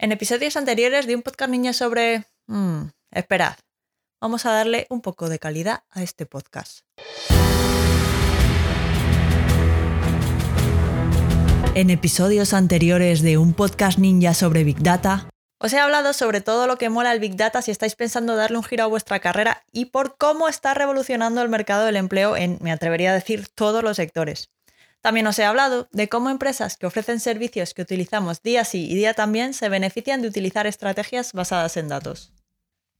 En episodios anteriores de un podcast niño sobre... Mm, esperad, vamos a darle un poco de calidad a este podcast. En episodios anteriores de un podcast ninja sobre Big Data, os he hablado sobre todo lo que mola el Big Data si estáis pensando darle un giro a vuestra carrera y por cómo está revolucionando el mercado del empleo en, me atrevería a decir, todos los sectores. También os he hablado de cómo empresas que ofrecen servicios que utilizamos día sí y día también se benefician de utilizar estrategias basadas en datos.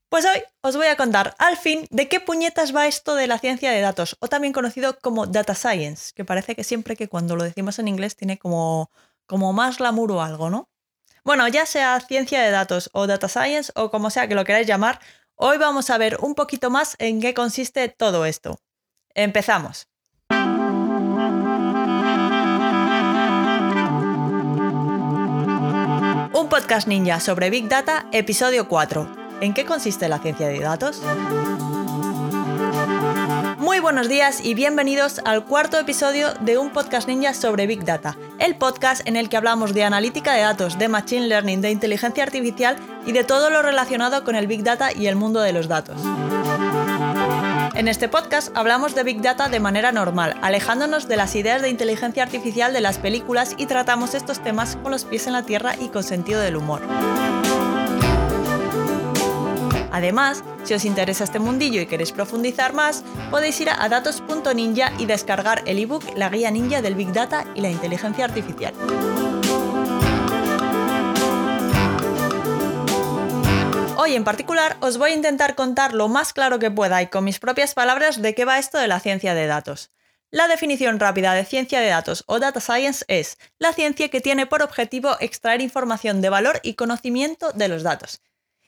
Pues hoy os voy a contar al fin de qué puñetas va esto de la ciencia de datos, o también conocido como data science, que parece que siempre que cuando lo decimos en inglés tiene como, como más glamour o algo, ¿no? Bueno, ya sea ciencia de datos o data science o como sea que lo queráis llamar, hoy vamos a ver un poquito más en qué consiste todo esto. Empezamos. Un podcast ninja sobre Big Data, episodio 4. ¿En qué consiste la ciencia de datos? Muy buenos días y bienvenidos al cuarto episodio de un podcast ninja sobre Big Data, el podcast en el que hablamos de analítica de datos, de machine learning, de inteligencia artificial y de todo lo relacionado con el Big Data y el mundo de los datos. En este podcast hablamos de Big Data de manera normal, alejándonos de las ideas de inteligencia artificial de las películas y tratamos estos temas con los pies en la tierra y con sentido del humor. Además, si os interesa este mundillo y queréis profundizar más, podéis ir a datos.ninja y descargar el ebook La guía ninja del Big Data y la inteligencia artificial. Hoy en particular os voy a intentar contar lo más claro que pueda y con mis propias palabras de qué va esto de la ciencia de datos. La definición rápida de ciencia de datos o data science es la ciencia que tiene por objetivo extraer información de valor y conocimiento de los datos.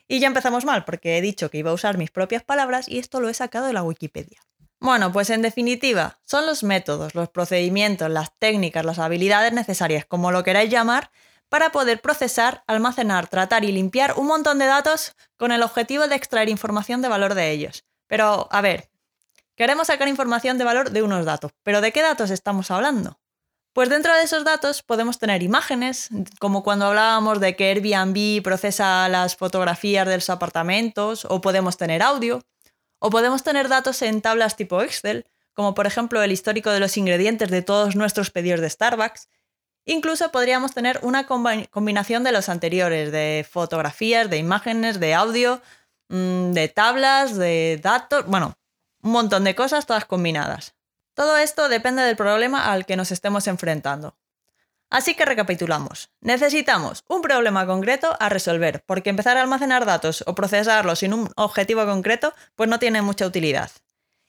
Y ya empezamos mal porque he dicho que iba a usar mis propias palabras y esto lo he sacado de la Wikipedia. Bueno, pues en definitiva, son los métodos, los procedimientos, las técnicas, las habilidades necesarias, como lo queráis llamar, para poder procesar, almacenar, tratar y limpiar un montón de datos con el objetivo de extraer información de valor de ellos. Pero, a ver, queremos sacar información de valor de unos datos, pero ¿de qué datos estamos hablando? Pues dentro de esos datos podemos tener imágenes, como cuando hablábamos de que Airbnb procesa las fotografías de los apartamentos, o podemos tener audio, o podemos tener datos en tablas tipo Excel, como por ejemplo el histórico de los ingredientes de todos nuestros pedidos de Starbucks, Incluso podríamos tener una combinación de los anteriores, de fotografías, de imágenes, de audio, mm, de tablas, de datos, bueno, un montón de cosas todas combinadas. Todo esto depende del problema al que nos estemos enfrentando. Así que recapitulamos. Necesitamos un problema concreto a resolver, porque empezar a almacenar datos o procesarlos sin un objetivo concreto, pues no tiene mucha utilidad.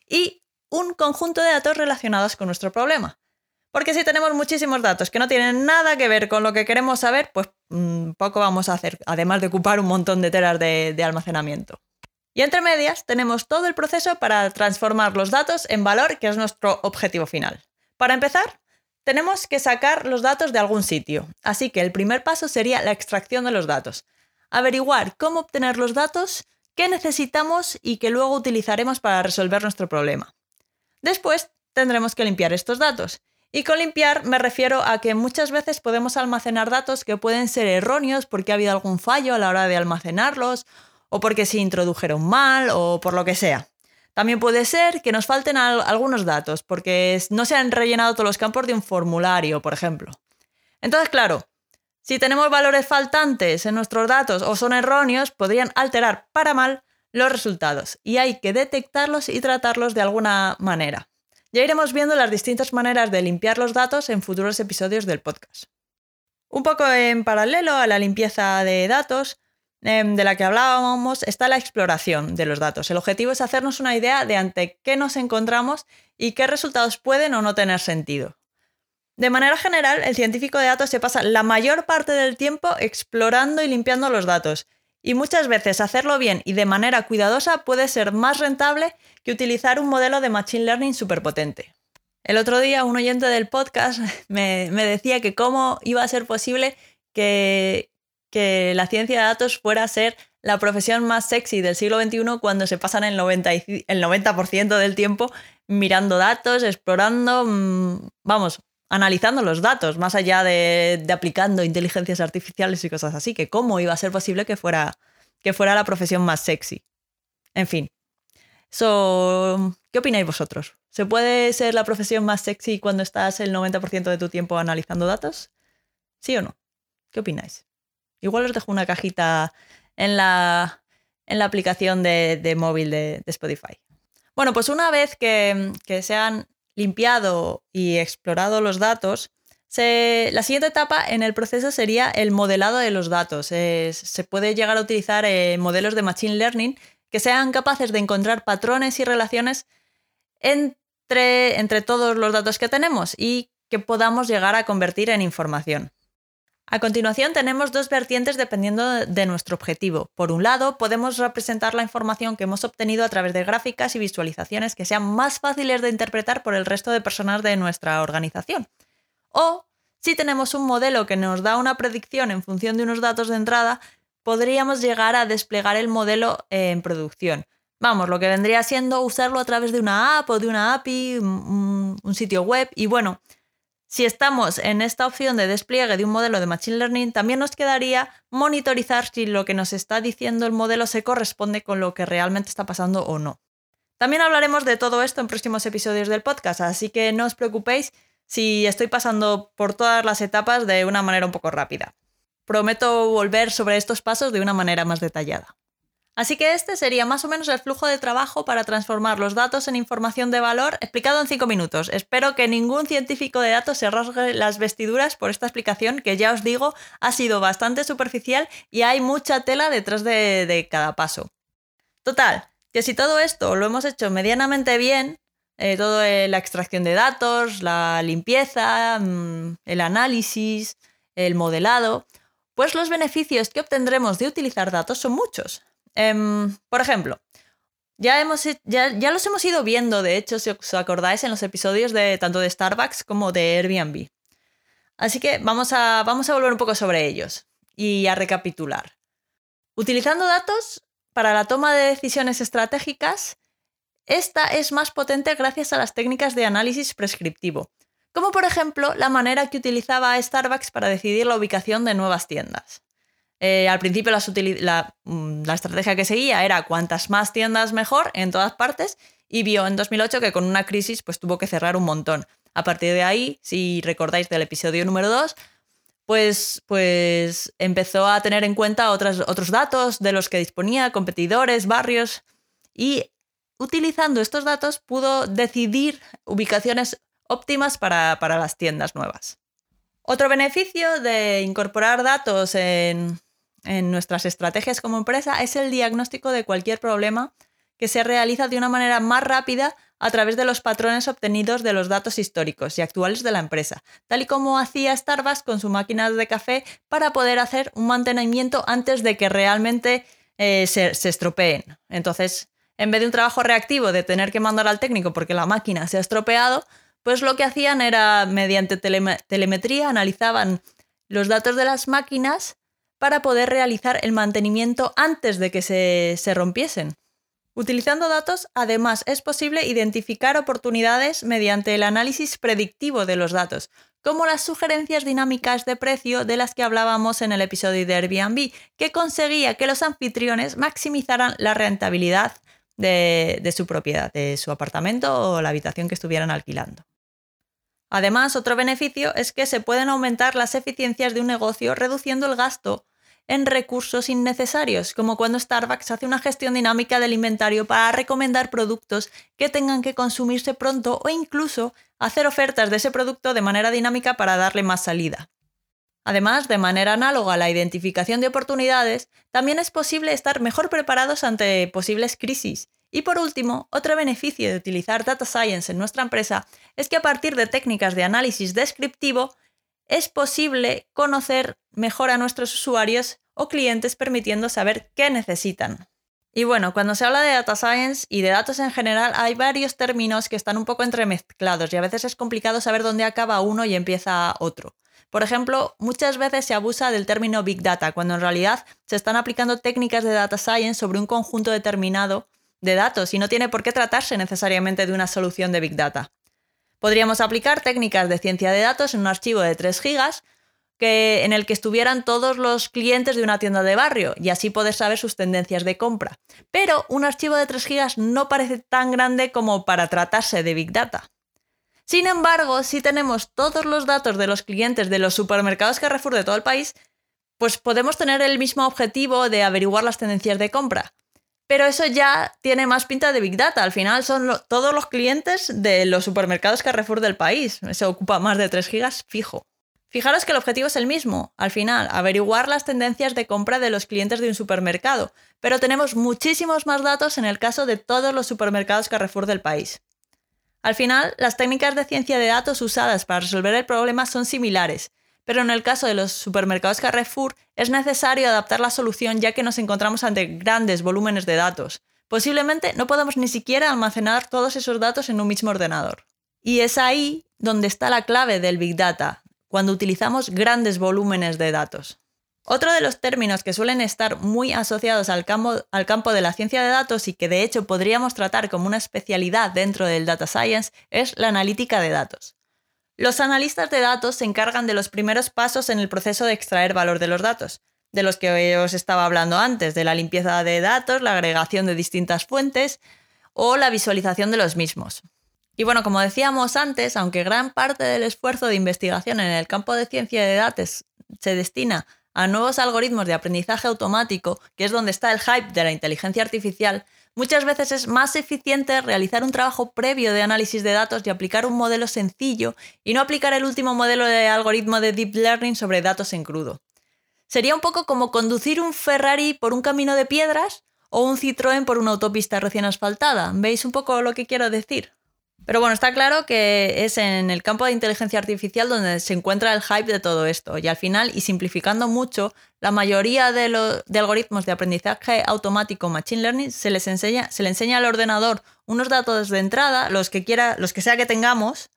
Y un conjunto de datos relacionados con nuestro problema. Porque si tenemos muchísimos datos que no tienen nada que ver con lo que queremos saber, pues mm, poco vamos a hacer, además de ocupar un montón de telas de, de almacenamiento. Y entre medias tenemos todo el proceso para transformar los datos en valor, que es nuestro objetivo final. Para empezar, tenemos que sacar los datos de algún sitio, así que el primer paso sería la extracción de los datos. Averiguar cómo obtener los datos que necesitamos y que luego utilizaremos para resolver nuestro problema. Después tendremos que limpiar estos datos y con limpiar me refiero a que muchas veces podemos almacenar datos que pueden ser erróneos porque ha habido algún fallo a la hora de almacenarlos, o porque se introdujeron mal, o por lo que sea. También puede ser que nos falten algunos datos, porque no se han rellenado todos los campos de un formulario, por ejemplo. Entonces, claro, si tenemos valores faltantes en nuestros datos o son erróneos, podrían alterar para mal los resultados, y hay que detectarlos y tratarlos de alguna manera. Ya iremos viendo las distintas maneras de limpiar los datos en futuros episodios del podcast. Un poco en paralelo a la limpieza de datos, em, de la que hablábamos, está la exploración de los datos. El objetivo es hacernos una idea de ante qué nos encontramos y qué resultados pueden o no tener sentido. De manera general, el científico de datos se pasa la mayor parte del tiempo explorando y limpiando los datos, y muchas veces hacerlo bien y de manera cuidadosa puede ser más rentable que utilizar un modelo de Machine Learning superpotente. El otro día un oyente del podcast me, decía que cómo iba a ser posible que, la ciencia de datos fuera a ser la profesión más sexy del siglo XXI cuando se pasan el 90%, el 90 del tiempo mirando datos, explorando, mm, vamos, analizando los datos, más allá de, aplicando inteligencias artificiales y cosas así, que cómo iba a ser posible que fuera, que fuera la profesión más sexy. En fin. ¿Qué opináis vosotros? ¿Se puede ser la profesión más sexy cuando estás el 90% de tu tiempo analizando datos? ¿Sí o no? ¿Qué opináis? Igual os dejo una cajita en la, en la aplicación de, móvil de, Spotify. Bueno, pues una vez que, se han limpiado y explorado los datos, la siguiente etapa en el proceso sería el modelado de los datos. se puede llegar a utilizar eh, modelos de Machine Learning que sean capaces de encontrar patrones y relaciones entre, entre todos los datos que tenemos y que podamos llegar a convertir en información. A continuación tenemos dos vertientes dependiendo de nuestro objetivo. Por un lado, podemos representar la información que hemos obtenido a través de gráficas y visualizaciones que sean más fáciles de interpretar por el resto de personas de nuestra organización. O, si tenemos un modelo que nos da una predicción en función de unos datos de entrada, podríamos llegar a desplegar el modelo en producción. Vamos, lo que vendría siendo usarlo a través de una app o de una API, un, sitio web y bueno, si estamos en esta opción de despliegue de un modelo de Machine Learning, también nos quedaría monitorizar si lo que nos está diciendo el modelo se corresponde con lo que realmente está pasando o no. También hablaremos de todo esto en próximos episodios del podcast, así que no os preocupéis si estoy pasando por todas las etapas de una manera un poco rápida. Prometo volver sobre estos pasos de una manera más detallada. Así que este sería más o menos el flujo de trabajo para transformar los datos en información de valor explicado en 5 minutos. Espero que ningún científico de datos se rasgue las vestiduras por esta explicación que ya os digo ha sido bastante superficial y hay mucha tela detrás de, cada paso. Total, que si todo esto lo hemos hecho medianamente bien, eh, todo eh, la extracción de datos, la limpieza, mm, el análisis, el modelado, pues los beneficios que obtendremos de utilizar datos son muchos. Em, por ejemplo, ya, hemos, ya, los hemos ido viendo, de hecho, si os acordáis, en los episodios de tanto de Starbucks como de Airbnb. Así que vamos a, vamos a volver un poco sobre ellos y a recapitular. Utilizando datos para la toma de decisiones estratégicas, esta es más potente gracias a las técnicas de análisis prescriptivo, como por ejemplo la manera que utilizaba Starbucks para decidir la ubicación de nuevas tiendas. Eh, al principio mm, la, estrategia que seguía era cuantas más tiendas mejor en todas partes y vio en 2008 que con una crisis pues tuvo que cerrar un montón. A partir de ahí, si recordáis del episodio número 2, pues, pues empezó a tener en cuenta otros datos de los que disponía, competidores, barrios, y utilizando estos datos pudo decidir ubicaciones óptimas para las tiendas nuevas. Otro beneficio de incorporar datos en, en nuestras estrategias como empresa es el diagnóstico de cualquier problema que se realiza de una manera más rápida a través de los patrones obtenidos de los datos históricos y actuales de la empresa, tal y como hacía Starbucks con su máquina de café para poder hacer un mantenimiento antes de que realmente eh, se, se estropeen. Entonces, en vez de un trabajo reactivo de tener que mandar al técnico porque la máquina se ha estropeado, pues lo que hacían era, mediante telemetría, analizaban los datos de las máquinas para poder realizar el mantenimiento antes de que se, rompiesen. Utilizando datos, además, es posible identificar oportunidades mediante el análisis predictivo de los datos, como las sugerencias dinámicas de precio de las que hablábamos en el episodio de Airbnb, que conseguía que los anfitriones maximizaran la rentabilidad de, de, su propiedad, de su apartamento o la habitación que estuvieran alquilando. Además, otro beneficio es que se pueden aumentar las eficiencias de un negocio reduciendo el gasto en recursos innecesarios, como cuando Starbucks hace una gestión dinámica del inventario para recomendar productos que tengan que consumirse pronto o incluso hacer ofertas de ese producto de manera dinámica para darle más salida. Además, de manera análoga a la identificación de oportunidades, también es posible estar mejor preparados ante posibles crisis. Y por último, otro beneficio de utilizar Data Science en nuestra empresa es que a partir de técnicas de análisis descriptivo es posible conocer mejor a nuestros usuarios o clientes permitiendo saber qué necesitan. Y bueno, cuando se habla de data science y de datos en general, hay varios términos que están un poco entremezclados y a veces es complicado saber dónde acaba uno y empieza otro. Por ejemplo, muchas veces se abusa del término Big Data, cuando en realidad se están aplicando técnicas de data science sobre un conjunto determinado de datos y no tiene por qué tratarse necesariamente de una solución de Big Data. Podríamos aplicar técnicas de ciencia de datos en un archivo de 3 gigas que, en el que estuvieran todos los clientes de una tienda de barrio y así poder saber sus tendencias de compra. Pero un archivo de 3 gigas no parece tan grande como para tratarse de Big Data. Sin embargo, si tenemos todos los datos de los clientes de los supermercados Carrefour de todo el país, pues podemos tener el mismo objetivo de averiguar las tendencias de compra. Pero eso ya tiene más pinta de Big Data. Al final son todos los clientes de los supermercados Carrefour del país. Se ocupa más de 3 gigas fijo. Fijaros que el objetivo es el mismo, al final, averiguar las tendencias de compra de los clientes de un supermercado, pero tenemos muchísimos más datos en el caso de todos los supermercados Carrefour del país. Al final, las técnicas de ciencia de datos usadas para resolver el problema son similares, pero en el caso de los supermercados Carrefour es necesario adaptar la solución ya que nos encontramos ante grandes volúmenes de datos. Posiblemente no podamos ni siquiera almacenar todos esos datos en un mismo ordenador. Y es ahí donde está la clave del Big Data, cuando utilizamos grandes volúmenes de datos. Otro de los términos que suelen estar muy asociados al campo, de la ciencia de datos y que de hecho podríamos tratar como una especialidad dentro del data science es la analítica de datos. Los analistas de datos se encargan de los primeros pasos en el proceso de extraer valor de los datos, de los que os estaba hablando antes, de la limpieza de datos, la agregación de distintas fuentes o la visualización de los mismos. Y bueno, como decíamos antes, aunque gran parte del esfuerzo de investigación en el campo de ciencia de datos se destina a nuevos algoritmos de aprendizaje automático, que es donde está el hype de la inteligencia artificial, muchas veces es más eficiente realizar un trabajo previo de análisis de datos y aplicar un modelo sencillo y no aplicar el último modelo de algoritmo de deep learning sobre datos en crudo. Sería un poco como conducir un Ferrari por un camino de piedras o un Citroën por una autopista recién asfaltada. ¿Veis un poco lo que quiero decir? Pero bueno, está claro que es en el campo de inteligencia artificial donde se encuentra el hype de todo esto. Y al final, y simplificando mucho, la mayoría de, algoritmos de aprendizaje automático Machine Learning se les enseña, se le enseña al ordenador unos datos de entrada, los que quiera, los que sea que tengamos,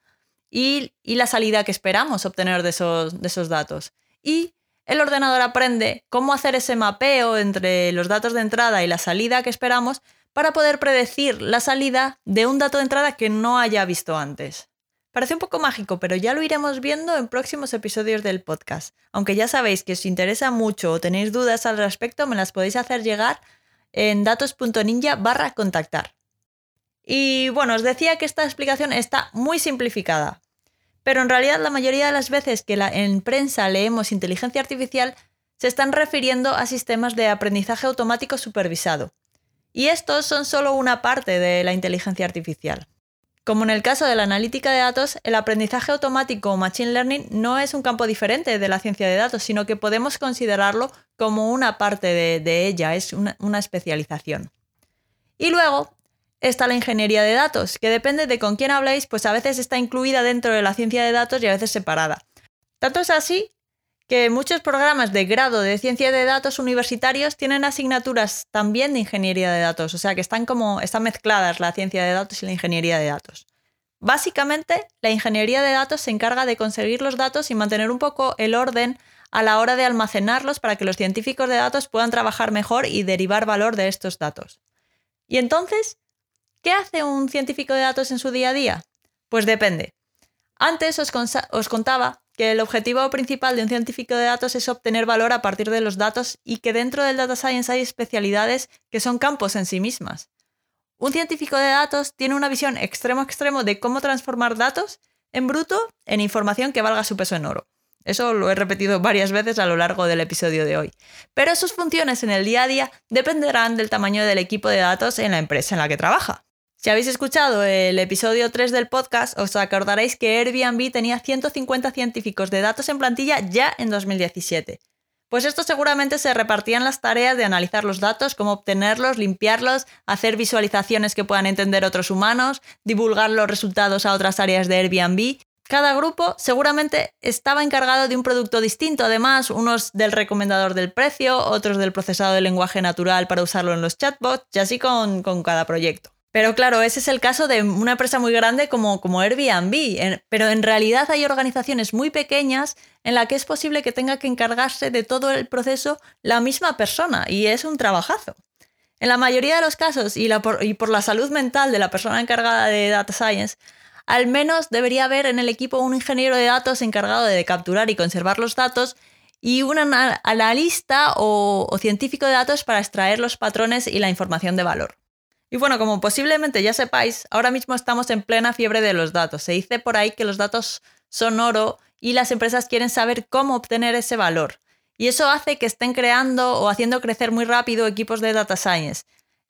y, la salida que esperamos obtener de esos datos. Y el ordenador aprende cómo hacer ese mapeo entre los datos de entrada y la salida que esperamos para poder predecir la salida de un dato de entrada que no haya visto antes. Parece un poco mágico, pero ya lo iremos viendo en próximos episodios del podcast. Aunque ya sabéis que os interesa mucho o tenéis dudas al respecto, me las podéis hacer llegar en datos.ninja barra contactar. Y bueno, os decía que esta explicación está muy simplificada, pero en realidad la mayoría de las veces que en prensa leemos inteligencia artificial se están refiriendo a sistemas de aprendizaje automático supervisado, y estos son solo una parte de la inteligencia artificial. Como en el caso de la analítica de datos, el aprendizaje automático o machine learning no es un campo diferente de la ciencia de datos, sino que podemos considerarlo como una parte de, ella, es una, una especialización. Y luego está la ingeniería de datos, que depende de con quién habléis, pues a veces está incluida dentro de la ciencia de datos y a veces separada. Tanto es así que muchos programas de grado de ciencia de datos universitarios tienen asignaturas también de ingeniería de datos, o sea que están como están mezcladas la ciencia de datos y la ingeniería de datos. Básicamente, la ingeniería de datos se encarga de conseguir los datos y mantener un poco el orden a la hora de almacenarlos para que los científicos de datos puedan trabajar mejor y derivar valor de estos datos. Y entonces, ¿qué hace un científico de datos en su día a día? Pues depende. Antes os, os contaba que el objetivo principal de un científico de datos es obtener valor a partir de los datos y que dentro del data science hay especialidades que son campos en sí mismas. Un científico de datos tiene una visión extremo extremo de cómo transformar datos en bruto en información que valga su peso en oro. Eso lo he repetido varias veces a lo largo del episodio de hoy. Pero sus funciones en el día a día dependerán del tamaño del equipo de datos en la empresa en la que trabaja. Si habéis escuchado el episodio 3 del podcast, os acordaréis que Airbnb tenía 150 científicos de datos en plantilla ya en 2017. Pues estos seguramente se repartían las tareas de analizar los datos, cómo obtenerlos, limpiarlos, hacer visualizaciones que puedan entender otros humanos, divulgar los resultados a otras áreas de Airbnb. Cada grupo seguramente estaba encargado de un producto distinto, además, unos del recomendador del precio, otros del procesado de lenguaje natural para usarlo en los chatbots, y así con, con cada proyecto. Pero claro, ese es el caso de una empresa muy grande como, como Airbnb, pero en realidad hay organizaciones muy pequeñas en la que es posible que tenga que encargarse de todo el proceso la misma persona y es un trabajazo. En la mayoría de los casos, y, por la salud mental de la persona encargada de Data Science, al menos debería haber en el equipo un ingeniero de datos encargado de capturar y conservar los datos y un analista o científico de datos para extraer los patrones y la información de valor. Y bueno, como posiblemente ya sepáis, ahora mismo estamos en plena fiebre de los datos. Se dice por ahí que los datos son oro y las empresas quieren saber cómo obtener ese valor. Y eso hace que estén creando o haciendo crecer muy rápido equipos de data science.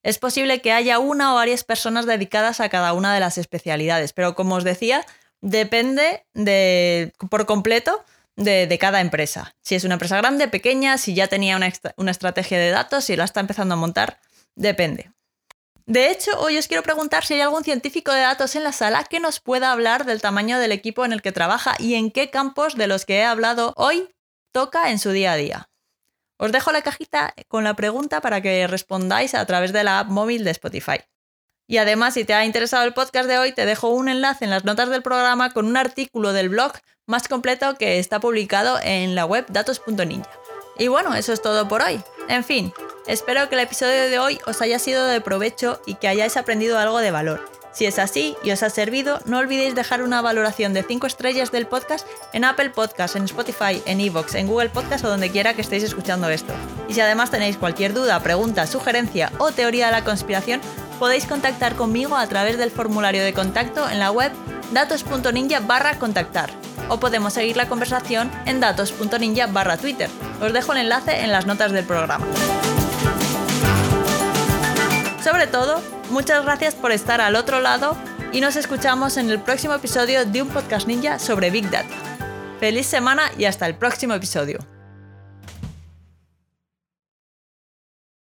Es posible que haya una o varias personas dedicadas a cada una de las especialidades, pero como os decía, depende de, por completo de, cada empresa. Si es una empresa grande, pequeña, si ya tenía una, una estrategia de datos, si la está empezando a montar, depende. De hecho, hoy os quiero preguntar si hay algún científico de datos en la sala que nos pueda hablar del tamaño del equipo en el que trabaja y en qué campos de los que he hablado hoy toca en su día a día. Os dejo la cajita con la pregunta para que respondáis a través de la app móvil de Spotify. Y además, si te ha interesado el podcast de hoy, te dejo un enlace en las notas del programa con un artículo del blog más completo que está publicado en la web datos.ninja. Y bueno, eso es todo por hoy. En fin, espero que el episodio de hoy os haya sido de provecho y que hayáis aprendido algo de valor. Si es así y os ha servido, no olvidéis dejar una valoración de 5 estrellas del podcast en Apple Podcast, en Spotify, en Evox, en Google Podcast o donde quiera que estéis escuchando esto. Y si además tenéis cualquier duda, pregunta, sugerencia o teoría de la conspiración, podéis contactar conmigo a través del formulario de contacto en la web datos.ninja barra contactar o podemos seguir la conversación en datos.ninja barra Twitter. Os dejo el enlace en las notas del programa. Sobre todo, muchas gracias por estar al otro lado y nos escuchamos en el próximo episodio de un podcast ninja sobre Big Data. Feliz semana y hasta el próximo episodio.